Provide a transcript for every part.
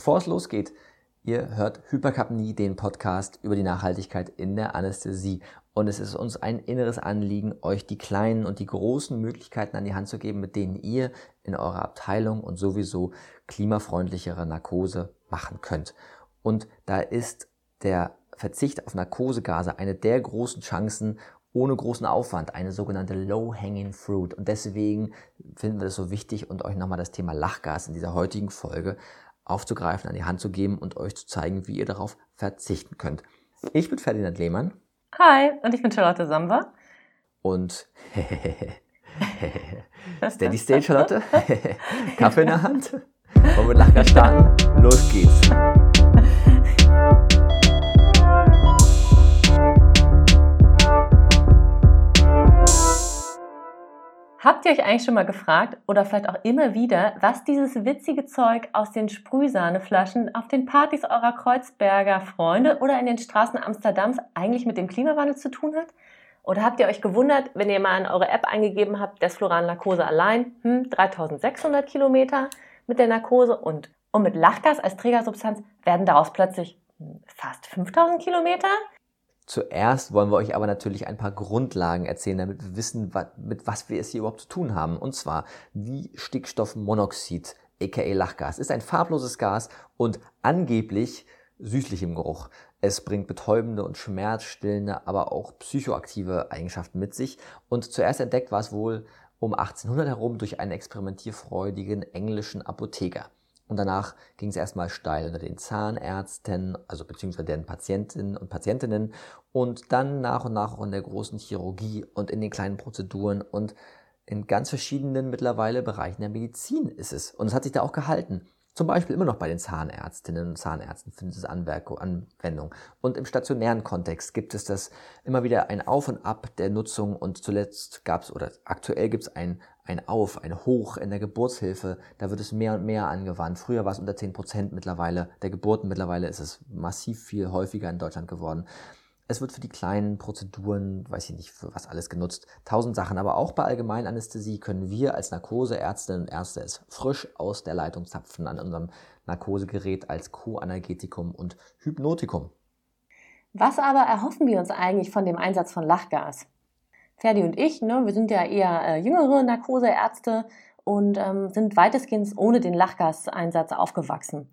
Bevor es losgeht, ihr hört Hyperkapnie, den Podcast über die Nachhaltigkeit in der Anästhesie. Und es ist uns ein inneres Anliegen, euch die kleinen und die großen Möglichkeiten an die Hand zu geben, mit denen ihr in eurer Abteilung und sowieso klimafreundlichere Narkose machen könnt. Und da ist der Verzicht auf Narkosegase eine der großen Chancen ohne großen Aufwand, eine sogenannte Low-Hanging Fruit. Und deswegen finden wir es so wichtig und euch nochmal das Thema Lachgas in dieser heutigen Folge aufzugreifen, an die Hand zu geben und euch zu zeigen, wie ihr darauf verzichten könnt. Ich bin Ferdinand Lehmann. Hi, und ich bin Charlotte Samba. Und Steady State, Charlotte. Kaffee in der Hand. Wollen wir mit Lachgas starten? Los geht's. Habt ihr euch eigentlich schon mal gefragt oder vielleicht auch immer wieder, was dieses witzige Zeug aus den Sprühsahneflaschen auf den Partys eurer Kreuzberger Freunde oder in den Straßen Amsterdams eigentlich mit dem Klimawandel zu tun hat? Oder habt ihr euch gewundert, wenn ihr mal in eure App eingegeben habt, Desfloran Narkose allein, hm, 3600 Kilometer mit der Narkose und, und mit Lachgas als Trägersubstanz werden daraus plötzlich hm, fast 5000 Kilometer? Zuerst wollen wir euch aber natürlich ein paar Grundlagen erzählen, damit wir wissen, mit was wir es hier überhaupt zu tun haben. Und zwar, wie Stickstoffmonoxid, aka Lachgas, ist ein farbloses Gas und angeblich süßlich im Geruch. Es bringt betäubende und schmerzstillende, aber auch psychoaktive Eigenschaften mit sich. Und zuerst entdeckt war es wohl um 1800 herum durch einen experimentierfreudigen englischen Apotheker. Und danach ging es erstmal steil unter den Zahnärzten, also beziehungsweise den Patientinnen und Patientinnen und dann nach und nach auch in der großen Chirurgie und in den kleinen Prozeduren und in ganz verschiedenen mittlerweile Bereichen der Medizin ist es. Und es hat sich da auch gehalten. Zum Beispiel immer noch bei den Zahnärztinnen und Zahnärzten findet es Anwendung. Und im stationären Kontext gibt es das immer wieder ein Auf und Ab der Nutzung und zuletzt gab es oder aktuell gibt es ein, ein Auf, ein Hoch in der Geburtshilfe. Da wird es mehr und mehr angewandt. Früher war es unter 10 Prozent mittlerweile der Geburten. Mittlerweile ist es massiv viel häufiger in Deutschland geworden. Es wird für die kleinen Prozeduren, weiß ich nicht, für was alles genutzt. Tausend Sachen. Aber auch bei Allgemeinanästhesie können wir als Narkoseärztinnen und Ärzte es frisch aus der Leitung zapfen an unserem Narkosegerät als Co-Analgetikum und Hypnotikum. Was aber erhoffen wir uns eigentlich von dem Einsatz von Lachgas? Ferdi und ich, ne, wir sind ja eher äh, jüngere Narkoseärzte und ähm, sind weitestgehend ohne den Lachgaseinsatz aufgewachsen.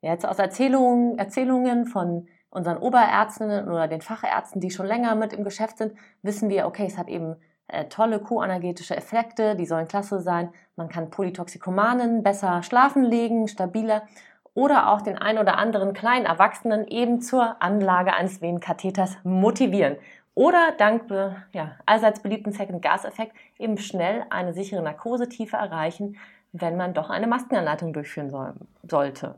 Jetzt aus Erzählungen, Erzählungen von unseren Oberärztinnen oder den Fachärzten, die schon länger mit im Geschäft sind, wissen wir, okay, es hat eben äh, tolle koanergetische Effekte, die sollen klasse sein. Man kann Polytoxikomanen besser schlafen legen, stabiler oder auch den ein oder anderen kleinen Erwachsenen eben zur Anlage eines Venenkatheters motivieren. Oder dank ja, allseits beliebten Second-Gas-Effekt eben schnell eine sichere Narkosetiefe erreichen, wenn man doch eine Maskenanleitung durchführen soll, sollte.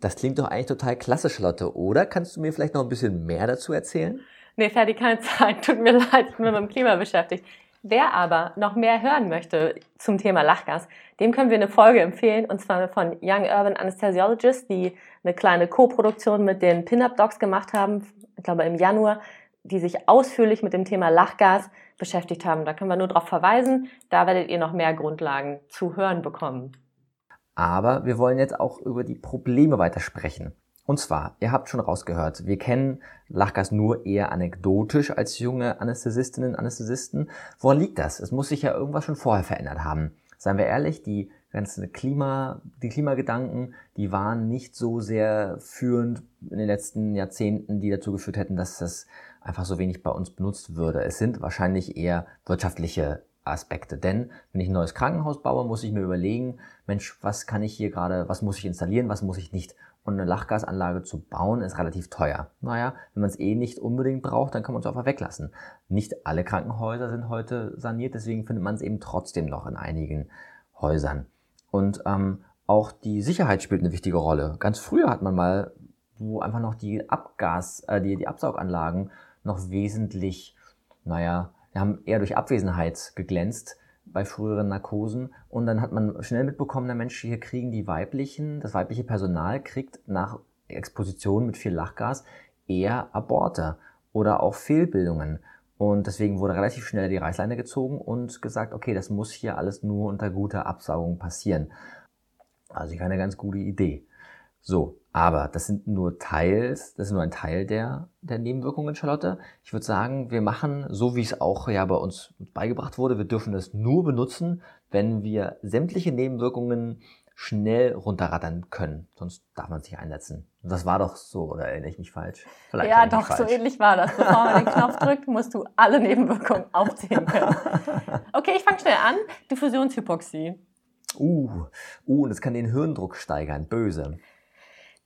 Das klingt doch eigentlich total klassisch, Lotte, oder? Kannst du mir vielleicht noch ein bisschen mehr dazu erzählen? Nee, fertig, keine Zeit. Tut mir leid, ich bin mit dem Klima beschäftigt. Wer aber noch mehr hören möchte zum Thema Lachgas, dem können wir eine Folge empfehlen, und zwar von Young Urban Anesthesiologists, die eine kleine Co-Produktion mit den Pin-Up Docs gemacht haben, ich glaube im Januar, die sich ausführlich mit dem Thema Lachgas beschäftigt haben. Da können wir nur darauf verweisen. Da werdet ihr noch mehr Grundlagen zu hören bekommen. Aber wir wollen jetzt auch über die Probleme weiter sprechen. Und zwar, ihr habt schon rausgehört, wir kennen Lachgas nur eher anekdotisch als junge Anästhesistinnen und Anästhesisten. Woran liegt das? Es muss sich ja irgendwas schon vorher verändert haben. Seien wir ehrlich, die ganzen Klima, die Klimagedanken, die waren nicht so sehr führend in den letzten Jahrzehnten, die dazu geführt hätten, dass das einfach so wenig bei uns benutzt würde. Es sind wahrscheinlich eher wirtschaftliche Aspekte. Denn wenn ich ein neues Krankenhaus baue, muss ich mir überlegen, Mensch, was kann ich hier gerade, was muss ich installieren, was muss ich nicht. Und eine Lachgasanlage zu bauen ist relativ teuer. Naja, wenn man es eh nicht unbedingt braucht, dann kann man es einfach weglassen. Nicht alle Krankenhäuser sind heute saniert, deswegen findet man es eben trotzdem noch in einigen Häusern. Und ähm, auch die Sicherheit spielt eine wichtige Rolle. Ganz früher hat man mal, wo einfach noch die Abgas, äh, die, die Absauganlagen noch wesentlich, naja, haben eher durch Abwesenheit geglänzt bei früheren Narkosen. Und dann hat man schnell mitbekommen, der Mensch, hier kriegen die weiblichen, das weibliche Personal kriegt nach Exposition mit viel Lachgas eher Aborte oder auch Fehlbildungen. Und deswegen wurde relativ schnell die Reißleine gezogen und gesagt, okay, das muss hier alles nur unter guter Absaugung passieren. Also ich eine ganz gute Idee. So, aber das sind nur Teils, das ist nur ein Teil der, der Nebenwirkungen, Charlotte. Ich würde sagen, wir machen, so wie es auch ja bei uns beigebracht wurde, wir dürfen das nur benutzen, wenn wir sämtliche Nebenwirkungen schnell runterrattern können. Sonst darf man sich einsetzen. Das war doch so, oder erinnere ich mich falsch? Vielleicht ja, doch, so ähnlich war das. Bevor man den Knopf drückt, musst du alle Nebenwirkungen aufzählen können. Okay, ich fange schnell an. Diffusionshypoxie. Uh, uh, und das kann den Hirndruck steigern. Böse.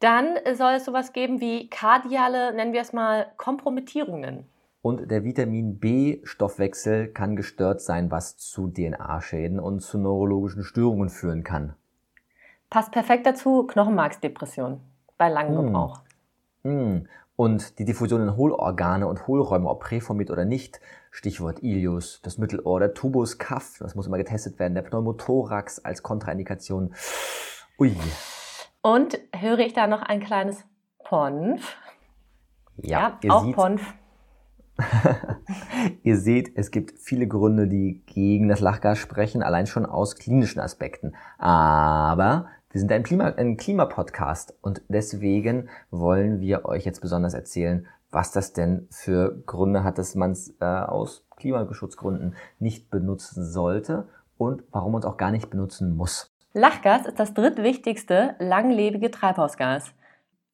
Dann soll es sowas geben wie kardiale, nennen wir es mal, Kompromittierungen. Und der Vitamin B-Stoffwechsel kann gestört sein, was zu DNA-Schäden und zu neurologischen Störungen führen kann. Passt perfekt dazu Knochenmarksdepression bei langem hm. Gebrauch. Mm. Und die Diffusion in Hohlorgane und Hohlräume, ob präformiert oder nicht, Stichwort Ilius, das Mittelohr, der Tubus Kaff, das muss immer getestet werden, der Pneumothorax als Kontraindikation. Ui. Und höre ich da noch ein kleines Ponf? Ja, ja auch seht, Ponf. ihr seht, es gibt viele Gründe, die gegen das Lachgas sprechen, allein schon aus klinischen Aspekten. Aber wir sind ein, Klima, ein Klimapodcast und deswegen wollen wir euch jetzt besonders erzählen, was das denn für Gründe hat, dass man es äh, aus Klimaschutzgründen nicht benutzen sollte und warum man es auch gar nicht benutzen muss. Lachgas ist das drittwichtigste langlebige Treibhausgas.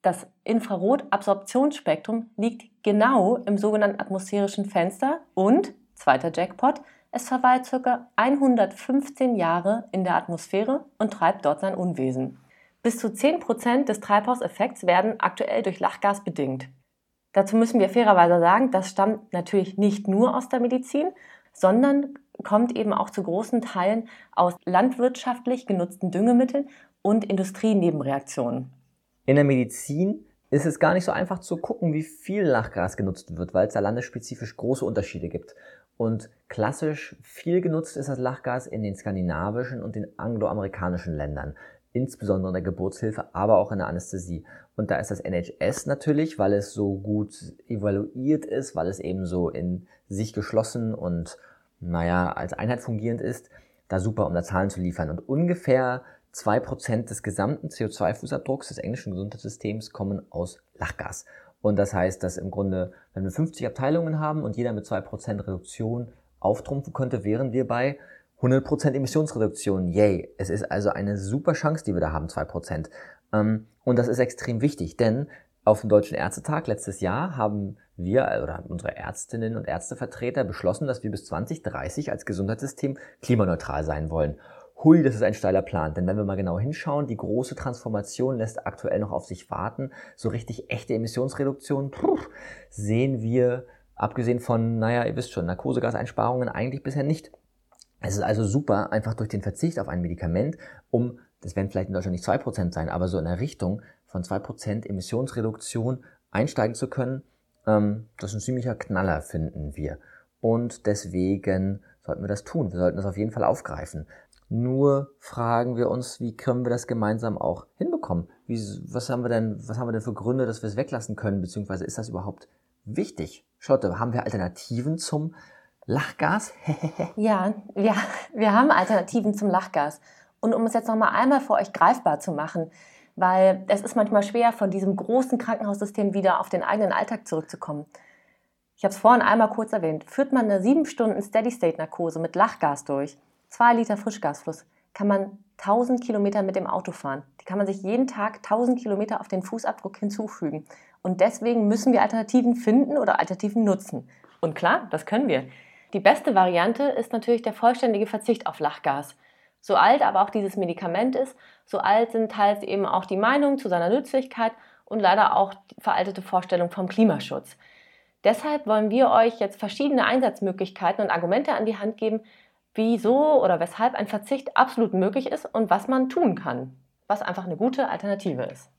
Das Infrarotabsorptionsspektrum liegt genau im sogenannten atmosphärischen Fenster und, zweiter Jackpot, es verweilt ca. 115 Jahre in der Atmosphäre und treibt dort sein Unwesen. Bis zu 10% des Treibhauseffekts werden aktuell durch Lachgas bedingt. Dazu müssen wir fairerweise sagen, das stammt natürlich nicht nur aus der Medizin, sondern kommt eben auch zu großen Teilen aus landwirtschaftlich genutzten Düngemitteln und Industrienebenreaktionen. In der Medizin ist es gar nicht so einfach zu gucken, wie viel Lachgas genutzt wird, weil es da landesspezifisch große Unterschiede gibt. Und klassisch viel genutzt ist das Lachgas in den skandinavischen und den angloamerikanischen Ländern, insbesondere in der Geburtshilfe, aber auch in der Anästhesie. Und da ist das NHS natürlich, weil es so gut evaluiert ist, weil es eben so in sich geschlossen und naja, als Einheit fungierend ist, da super, um da Zahlen zu liefern. Und ungefähr zwei Prozent des gesamten CO2-Fußabdrucks des englischen Gesundheitssystems kommen aus Lachgas. Und das heißt, dass im Grunde, wenn wir 50 Abteilungen haben und jeder mit 2% Reduktion auftrumpfen könnte, wären wir bei 100% Emissionsreduktion. Yay! Es ist also eine super Chance, die wir da haben, 2%. Ähm, und das ist extrem wichtig, denn auf dem Deutschen Ärztetag letztes Jahr haben wir oder unsere Ärztinnen und Ärztevertreter beschlossen, dass wir bis 2030 als Gesundheitssystem klimaneutral sein wollen hui, das ist ein steiler Plan. Denn wenn wir mal genau hinschauen, die große Transformation lässt aktuell noch auf sich warten. So richtig echte Emissionsreduktion puh, sehen wir, abgesehen von, naja, ihr wisst schon, Narkosegaseinsparungen eigentlich bisher nicht. Es ist also super, einfach durch den Verzicht auf ein Medikament, um, das werden vielleicht in Deutschland nicht zwei Prozent sein, aber so in der Richtung von zwei Prozent Emissionsreduktion einsteigen zu können. Ähm, das ist ein ziemlicher Knaller, finden wir. Und deswegen sollten wir das tun. Wir sollten das auf jeden Fall aufgreifen. Nur fragen wir uns, wie können wir das gemeinsam auch hinbekommen? Wie, was haben wir denn, was haben wir denn für Gründe, dass wir es weglassen können? Beziehungsweise ist das überhaupt wichtig? Schaut, haben wir Alternativen zum Lachgas? ja, ja, wir haben Alternativen zum Lachgas. Und um es jetzt nochmal einmal für euch greifbar zu machen, weil es ist manchmal schwer, von diesem großen Krankenhaussystem wieder auf den eigenen Alltag zurückzukommen. Ich habe es vorhin einmal kurz erwähnt. Führt man eine sieben Stunden Steady-State-Narkose mit Lachgas durch, zwei Liter Frischgasfluss, kann man 1000 Kilometer mit dem Auto fahren. Die kann man sich jeden Tag 1000 Kilometer auf den Fußabdruck hinzufügen. Und deswegen müssen wir Alternativen finden oder Alternativen nutzen. Und klar, das können wir. Die beste Variante ist natürlich der vollständige Verzicht auf Lachgas. So alt aber auch dieses Medikament ist, so alt sind teils eben auch die Meinungen zu seiner Nützlichkeit und leider auch veraltete Vorstellungen vom Klimaschutz. Deshalb wollen wir euch jetzt verschiedene Einsatzmöglichkeiten und Argumente an die Hand geben, wieso oder weshalb ein Verzicht absolut möglich ist und was man tun kann, was einfach eine gute Alternative ist.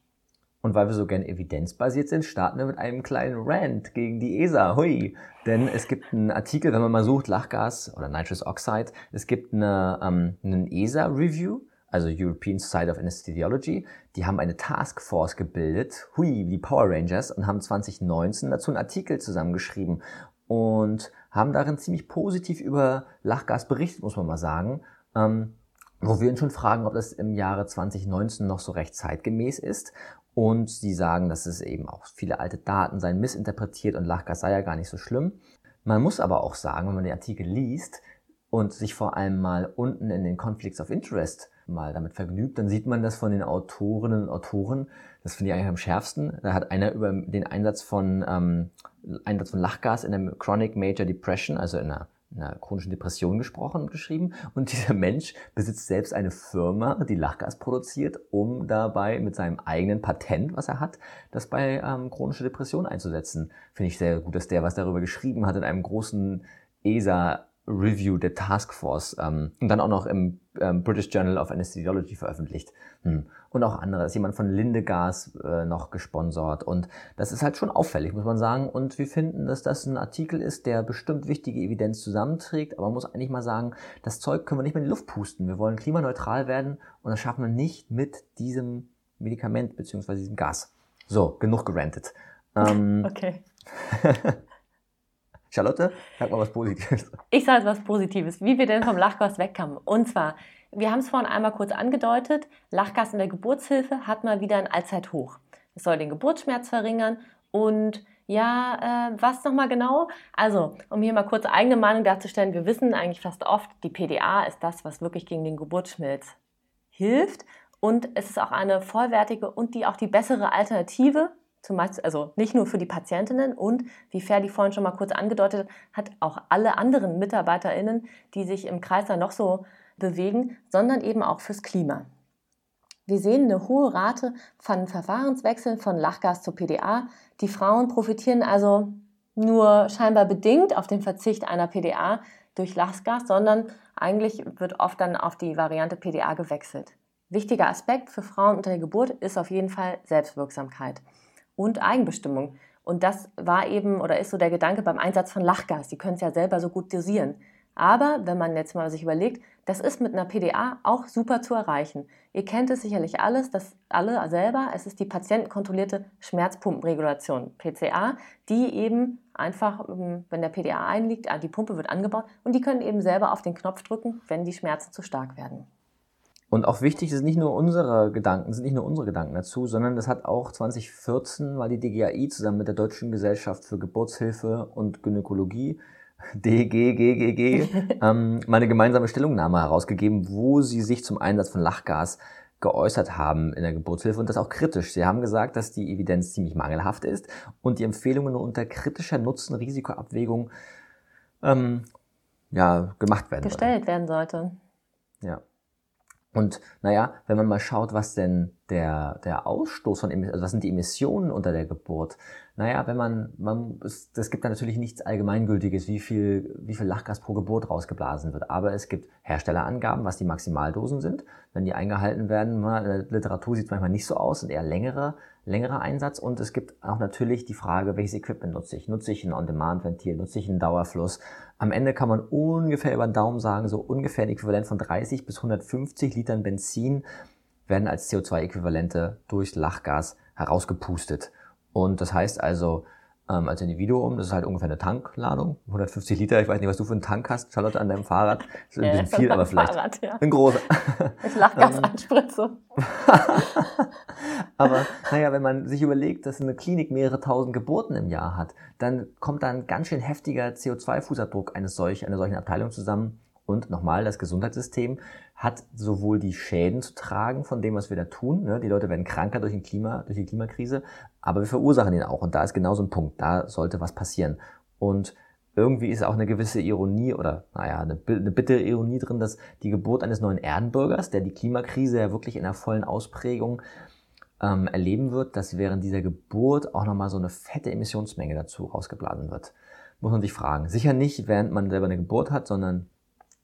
Und weil wir so gern evidenzbasiert sind, starten wir mit einem kleinen Rant gegen die ESA. Hui! Denn es gibt einen Artikel, wenn man mal sucht, Lachgas oder Nitrous Oxide, es gibt eine, ähm, einen ESA-Review, also European Society of Anesthesiology. Die haben eine Taskforce gebildet, hui, die Power Rangers, und haben 2019 dazu einen Artikel zusammengeschrieben und haben darin ziemlich positiv über Lachgas berichtet, muss man mal sagen. Ähm, wo wir uns schon fragen, ob das im Jahre 2019 noch so recht zeitgemäß ist. Und sie sagen, dass es eben auch viele alte Daten seien missinterpretiert und Lachgas sei ja gar nicht so schlimm. Man muss aber auch sagen, wenn man den Artikel liest und sich vor allem mal unten in den Conflicts of Interest mal damit vergnügt, dann sieht man das von den Autorinnen und Autoren. Das finde ich eigentlich am schärfsten. Da hat einer über den Einsatz von, ähm, Einsatz von Lachgas in der Chronic Major Depression, also in einer einer chronischen Depression gesprochen und geschrieben. Und dieser Mensch besitzt selbst eine Firma, die Lachgas produziert, um dabei mit seinem eigenen Patent, was er hat, das bei ähm, chronische Depression einzusetzen. Finde ich sehr gut, dass der was darüber geschrieben hat in einem großen ESA Review der Taskforce ähm, und dann auch noch im ähm, British Journal of Anesthesiology veröffentlicht. Hm. Und auch andere. ist jemand von Lindegas äh, noch gesponsert. Und das ist halt schon auffällig, muss man sagen. Und wir finden, dass das ein Artikel ist, der bestimmt wichtige Evidenz zusammenträgt. Aber man muss eigentlich mal sagen, das Zeug können wir nicht mehr in die Luft pusten. Wir wollen klimaneutral werden und das schaffen wir nicht mit diesem Medikament bzw. diesem Gas. So, genug gerantet. Ähm, okay. Charlotte, sag mal was Positives. Ich sage was Positives, wie wir denn vom Lachgas wegkommen. Und zwar, wir haben es vorhin einmal kurz angedeutet, Lachgas in der Geburtshilfe hat mal wieder ein Allzeithoch. Es soll den Geburtsschmerz verringern und ja, äh, was nochmal genau? Also, um hier mal kurz eigene Meinung darzustellen, wir wissen eigentlich fast oft, die PDA ist das, was wirklich gegen den Geburtsschmerz hilft. Und es ist auch eine vollwertige und die auch die bessere Alternative zumeist, also nicht nur für die Patientinnen und, wie Ferdi vorhin schon mal kurz angedeutet hat, auch alle anderen MitarbeiterInnen, die sich im Kreis da noch so bewegen, sondern eben auch fürs Klima. Wir sehen eine hohe Rate von Verfahrenswechseln von Lachgas zu PDA. Die Frauen profitieren also nur scheinbar bedingt auf den Verzicht einer PDA durch Lachgas, sondern eigentlich wird oft dann auf die Variante PDA gewechselt. Wichtiger Aspekt für Frauen unter der Geburt ist auf jeden Fall Selbstwirksamkeit und Eigenbestimmung. Und das war eben oder ist so der Gedanke beim Einsatz von Lachgas. Die können es ja selber so gut dosieren. Aber wenn man jetzt mal sich überlegt, das ist mit einer PDA auch super zu erreichen. Ihr kennt es sicherlich alles, das alle selber. Es ist die patientenkontrollierte Schmerzpumpenregulation, PCA, die eben einfach, ähm, wenn der PDA einliegt, die Pumpe wird angebaut und die können eben selber auf den Knopf drücken, wenn die Schmerzen zu stark werden. Und auch wichtig sind nicht nur unsere Gedanken, sind nicht nur unsere Gedanken dazu, sondern das hat auch 2014 mal die DGAI zusammen mit der Deutschen Gesellschaft für Geburtshilfe und Gynäkologie DGGGG ähm, mal eine gemeinsame Stellungnahme herausgegeben, wo sie sich zum Einsatz von Lachgas geäußert haben in der Geburtshilfe und das auch kritisch. Sie haben gesagt, dass die Evidenz ziemlich mangelhaft ist und die Empfehlungen nur unter kritischer Nutzen-Risikoabwägung ähm, ja, gemacht werden Gestellt werden sollte. Ja. Und naja, wenn man mal schaut, was denn der, der Ausstoß von, also was sind die Emissionen unter der Geburt? Naja, wenn man, man es, gibt da natürlich nichts Allgemeingültiges, wie viel, wie viel Lachgas pro Geburt rausgeblasen wird. Aber es gibt Herstellerangaben, was die Maximaldosen sind. Wenn die eingehalten werden, in der Literatur sieht es manchmal nicht so aus, sind eher längere, längerer Einsatz. Und es gibt auch natürlich die Frage, welches Equipment nutze ich? Nutze ich ein On-Demand-Ventil? Nutze ich einen Dauerfluss? Am Ende kann man ungefähr über den Daumen sagen, so ungefähr ein Äquivalent von 30 bis 150 Litern Benzin werden als CO2-Äquivalente durch Lachgas herausgepustet. Und das heißt also, ähm, als Individuum, das ist halt ungefähr eine Tankladung, 150 Liter, ich weiß nicht, was du für einen Tank hast, Charlotte, an deinem Fahrrad. Das ist ein bisschen viel, aber vielleicht Fahrrad, ja. ein großer. Ich Lachgas anspritze. aber naja, wenn man sich überlegt, dass eine Klinik mehrere tausend Geburten im Jahr hat, dann kommt da ein ganz schön heftiger CO2-Fußabdruck eines solch, einer solchen Abteilung zusammen. Und nochmal, das Gesundheitssystem hat sowohl die Schäden zu tragen von dem, was wir da tun. Ne? Die Leute werden kranker durch, den Klima, durch die Klimakrise, aber wir verursachen ihn auch. Und da ist genau so ein Punkt. Da sollte was passieren. Und irgendwie ist auch eine gewisse Ironie oder, naja, eine, eine bittere Ironie drin, dass die Geburt eines neuen Erdenbürgers, der die Klimakrise ja wirklich in der vollen Ausprägung ähm, erleben wird, dass während dieser Geburt auch nochmal so eine fette Emissionsmenge dazu rausgeblasen wird. Muss man sich fragen. Sicher nicht, während man selber eine Geburt hat, sondern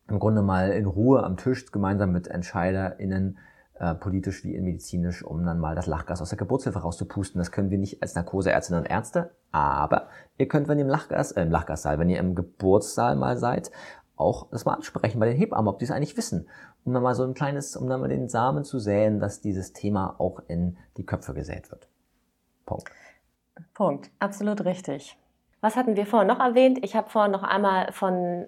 im Grunde mal in Ruhe am Tisch gemeinsam mit EntscheiderInnen, äh, politisch wie medizinisch, um dann mal das Lachgas aus der Geburtshilfe rauszupusten. Das können wir nicht als Narkoseärztinnen und Ärzte, aber ihr könnt, wenn ihr im Lachgas, äh, im Lachgassaal, wenn ihr im Geburtssaal mal seid, auch das mal ansprechen bei den Hebammen, ob die es eigentlich wissen, um dann mal so ein kleines, um dann mal den Samen zu säen, dass dieses Thema auch in die Köpfe gesät wird. Punkt. Punkt. Absolut richtig. Was hatten wir vorhin noch erwähnt? Ich habe vorhin noch einmal von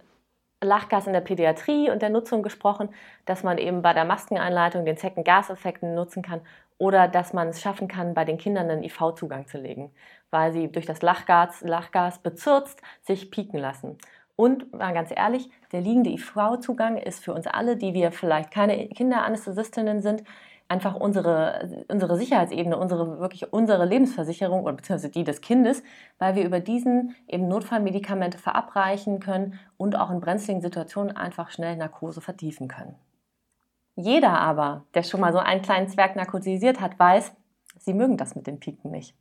Lachgas in der Pädiatrie und der Nutzung gesprochen, dass man eben bei der Maskeneinleitung den Zeckengaseffekten nutzen kann oder dass man es schaffen kann, bei den Kindern einen IV-Zugang zu legen, weil sie durch das Lachgas, Lachgas bezürzt sich pieken lassen. Und mal ganz ehrlich, der liegende IV-Zugang ist für uns alle, die wir vielleicht keine Kinderanästhesistinnen sind, einfach unsere, unsere Sicherheitsebene, unsere, wirklich unsere Lebensversicherung oder beziehungsweise die des Kindes, weil wir über diesen eben Notfallmedikamente verabreichen können und auch in brenzligen Situationen einfach schnell Narkose vertiefen können. Jeder aber, der schon mal so einen kleinen Zwerg narkotisiert hat, weiß, sie mögen das mit den Piken nicht.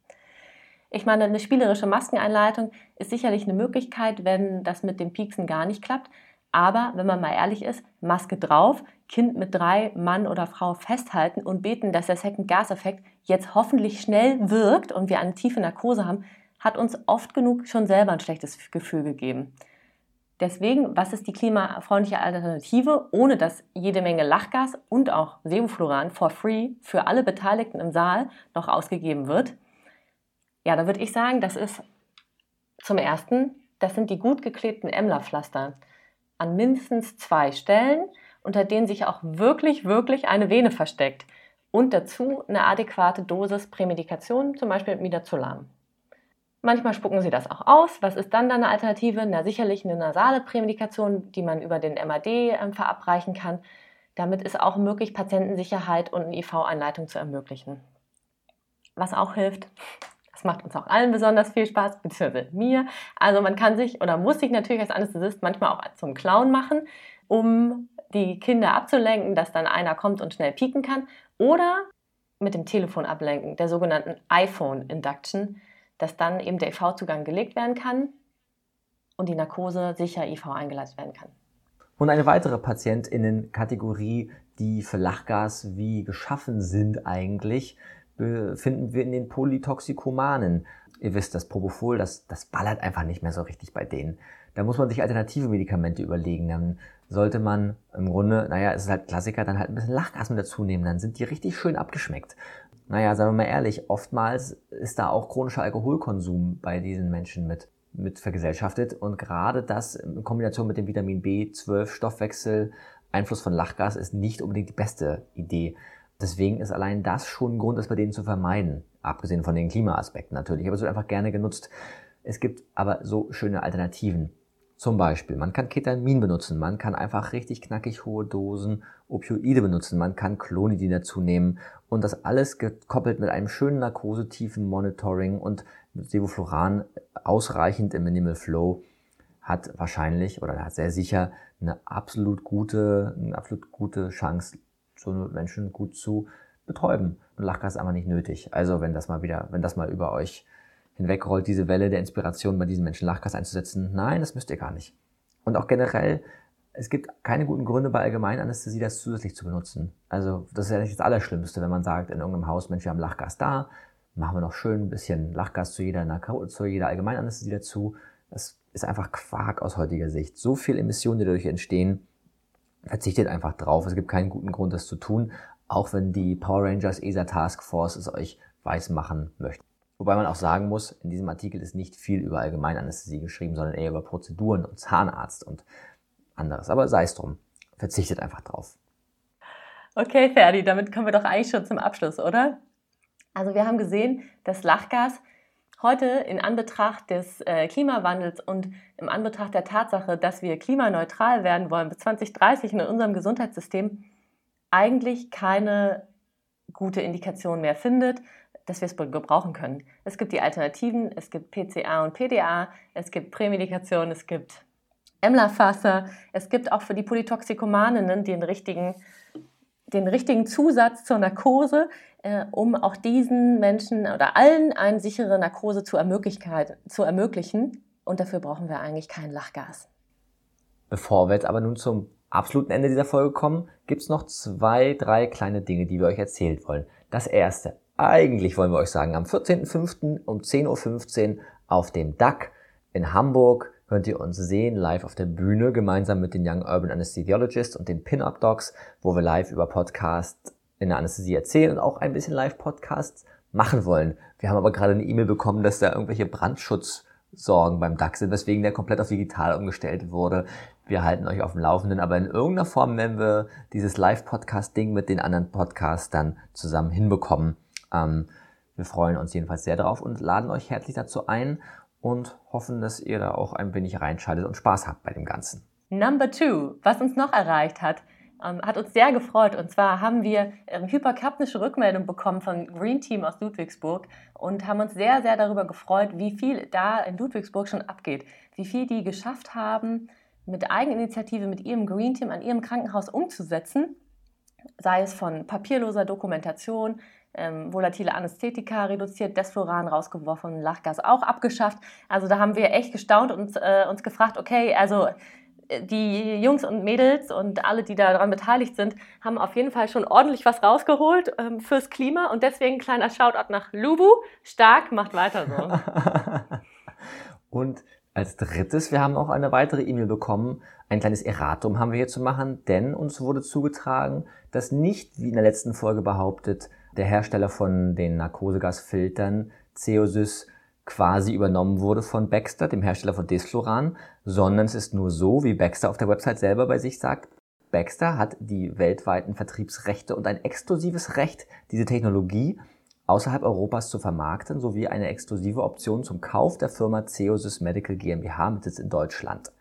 Ich meine, eine spielerische Maskeneinleitung ist sicherlich eine Möglichkeit, wenn das mit dem Pieksen gar nicht klappt. Aber wenn man mal ehrlich ist, Maske drauf, Kind mit drei, Mann oder Frau festhalten und beten, dass der Second-Gas-Effekt jetzt hoffentlich schnell wirkt und wir eine tiefe Narkose haben, hat uns oft genug schon selber ein schlechtes Gefühl gegeben. Deswegen, was ist die klimafreundliche Alternative, ohne dass jede Menge Lachgas und auch Sevofluran for free für alle Beteiligten im Saal noch ausgegeben wird? Ja, da würde ich sagen, das ist zum ersten, das sind die gut geklebten Emler-Pflaster an mindestens zwei Stellen, unter denen sich auch wirklich, wirklich eine Vene versteckt. Und dazu eine adäquate Dosis Prämedikation, zum Beispiel mit Midazolam. Manchmal spucken sie das auch aus. Was ist dann eine Alternative? Na, sicherlich eine nasale Prämedikation, die man über den MAD äh, verabreichen kann. Damit ist auch möglich, Patientensicherheit und eine IV-Einleitung zu ermöglichen. Was auch hilft, das macht uns auch allen besonders viel Spaß, beziehungsweise mir. Also man kann sich oder muss sich natürlich als Anästhesist manchmal auch zum Clown machen, um die Kinder abzulenken, dass dann einer kommt und schnell pieken kann. Oder mit dem Telefon ablenken, der sogenannten iPhone Induction, dass dann eben der IV-Zugang gelegt werden kann und die Narkose sicher IV eingeleitet werden kann. Und eine weitere Patientinnenkategorie, die für Lachgas wie geschaffen sind eigentlich, finden wir in den Polytoxikomanen. Ihr wisst, das Propofol, das, das ballert einfach nicht mehr so richtig bei denen. Da muss man sich alternative Medikamente überlegen. Dann sollte man im Grunde, naja, es ist halt Klassiker, dann halt ein bisschen Lachgas mit dazu nehmen. Dann sind die richtig schön abgeschmeckt. Naja, sagen wir mal ehrlich, oftmals ist da auch chronischer Alkoholkonsum bei diesen Menschen mit, mit vergesellschaftet. Und gerade das in Kombination mit dem Vitamin B12 Stoffwechsel, Einfluss von Lachgas ist nicht unbedingt die beste Idee. Deswegen ist allein das schon ein Grund, das bei denen zu vermeiden. Abgesehen von den Klimaaspekten natürlich. Aber es wird einfach gerne genutzt. Es gibt aber so schöne Alternativen. Zum Beispiel, man kann Ketamin benutzen, man kann einfach richtig knackig hohe Dosen Opioide benutzen, man kann Clonidin dazu nehmen und das alles gekoppelt mit einem schönen narkosetiefen Monitoring und Sevofluran ausreichend im Minimal Flow hat wahrscheinlich oder hat sehr sicher eine absolut gute, eine absolut gute Chance, so Menschen gut zu betäuben. Und Lachgas ist einfach nicht nötig. Also wenn das mal wieder, wenn das mal über euch hinwegrollt, diese Welle der Inspiration bei diesen Menschen Lachgas einzusetzen, nein, das müsst ihr gar nicht. Und auch generell, es gibt keine guten Gründe bei Allgemeinanästhesie, das zusätzlich zu benutzen. Also das ist ja nicht das Allerschlimmste, wenn man sagt in irgendeinem Haus, Mensch, wir haben Lachgas da, machen wir noch schön ein bisschen Lachgas zu jeder, zu jeder Allgemeinanästhesie dazu. Das ist einfach Quark aus heutiger Sicht. So viel Emissionen, die dadurch entstehen, verzichtet einfach drauf. Es gibt keinen guten Grund, das zu tun, auch wenn die Power Rangers ESA Task Force es euch weiß machen möchte. Wobei man auch sagen muss, in diesem Artikel ist nicht viel über Allgemeinanästhesie geschrieben, sondern eher über Prozeduren und Zahnarzt und anderes. Aber sei es drum. Verzichtet einfach drauf. Okay, Ferdi, damit kommen wir doch eigentlich schon zum Abschluss, oder? Also wir haben gesehen, dass Lachgas heute in Anbetracht des äh, Klimawandels und im Anbetracht der Tatsache, dass wir klimaneutral werden wollen bis 2030 in unserem Gesundheitssystem, eigentlich keine gute Indikation mehr findet, dass wir es gebrauchen können. Es gibt die Alternativen, es gibt PCA und PDA, es gibt Prämedikation, es gibt Emlerfaser, es gibt auch für die Polytoxikomaninnen den richtigen, den richtigen Zusatz zur Narkose, äh, um auch diesen Menschen oder allen eine sichere Narkose zu, zu ermöglichen. Und dafür brauchen wir eigentlich kein Lachgas. Bevor wir jetzt aber nun zum absoluten Ende dieser Folge kommen, gibt es noch zwei, drei kleine Dinge, die wir euch erzählen wollen. Das erste, eigentlich wollen wir euch sagen, am 14.05. um 10.15 Uhr auf dem DAC in Hamburg könnt ihr uns sehen, live auf der Bühne, gemeinsam mit den Young Urban Anesthesiologists und den Pin-Up Docs, wo wir live über Podcasts in der Anästhesie erzählen und auch ein bisschen Live-Podcasts machen wollen. Wir haben aber gerade eine E-Mail bekommen, dass da irgendwelche Brandschutz Sorgen beim DAX sind, weswegen der komplett auf digital umgestellt wurde. Wir halten euch auf dem Laufenden, aber in irgendeiner Form werden wir dieses Live-Podcast-Ding mit den anderen Podcasts dann zusammen hinbekommen. Ähm, wir freuen uns jedenfalls sehr darauf und laden euch herzlich dazu ein und hoffen, dass ihr da auch ein wenig reinschaltet und Spaß habt bei dem Ganzen. Number two, was uns noch erreicht hat, ähm, hat uns sehr gefreut. Und zwar haben wir ähm, hyperkapnische Rückmeldung bekommen von Green Team aus Ludwigsburg und haben uns sehr, sehr darüber gefreut, wie viel da in Ludwigsburg schon abgeht. Wie viel die geschafft haben, mit Eigeninitiative mit ihrem Green Team an ihrem Krankenhaus umzusetzen. Sei es von papierloser Dokumentation, ähm, volatile Anästhetika reduziert, Desfloran rausgeworfen, Lachgas auch abgeschafft. Also da haben wir echt gestaunt und äh, uns gefragt, okay, also die Jungs und Mädels und alle, die daran beteiligt sind, haben auf jeden Fall schon ordentlich was rausgeholt ähm, fürs Klima und deswegen ein kleiner Shoutout nach Lubu. Stark, macht weiter so. und als drittes, wir haben auch eine weitere E-Mail bekommen. Ein kleines Erratum haben wir hier zu machen, denn uns wurde zugetragen, dass nicht, wie in der letzten Folge behauptet, der Hersteller von den Narkosegasfiltern Ceosys quasi übernommen wurde von Baxter, dem Hersteller von Desfloran, sondern es ist nur so, wie Baxter auf der Website selber bei sich sagt, Baxter hat die weltweiten Vertriebsrechte und ein exklusives Recht, diese Technologie außerhalb Europas zu vermarkten, sowie eine exklusive Option zum Kauf der Firma Ceosys Medical GmbH mit Sitz in Deutschland.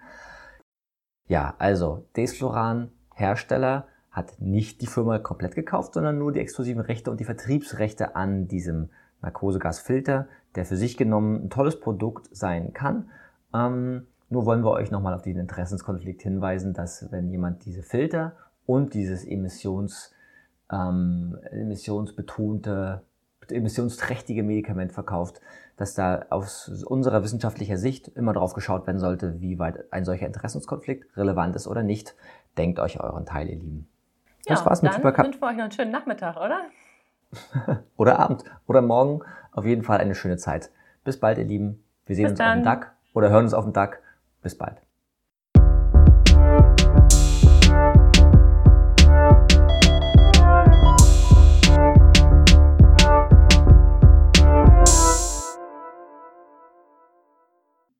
Ja, also Desfloran, Hersteller, hat nicht die Firma komplett gekauft, sondern nur die exklusiven Rechte und die Vertriebsrechte an diesem Narkosegasfilter, der für sich genommen ein tolles Produkt sein kann. Ähm, nur wollen wir euch nochmal auf diesen Interessenskonflikt hinweisen, dass wenn jemand diese Filter und dieses Emissions, ähm, emissionsbetonte, emissionsträchtige Medikament verkauft, dass da aus unserer wissenschaftlicher Sicht immer darauf geschaut werden sollte, wie weit ein solcher Interessenskonflikt relevant ist oder nicht. Denkt euch euren Teil, ihr Lieben. Ja, das war's mit dann Supercup. wünschen wir euch noch einen schönen Nachmittag, oder? oder Abend oder morgen. Auf jeden Fall eine schöne Zeit. Bis bald, ihr Lieben. Wir sehen Bis uns dann. auf dem DAC oder hören uns auf dem DAC. Bis bald.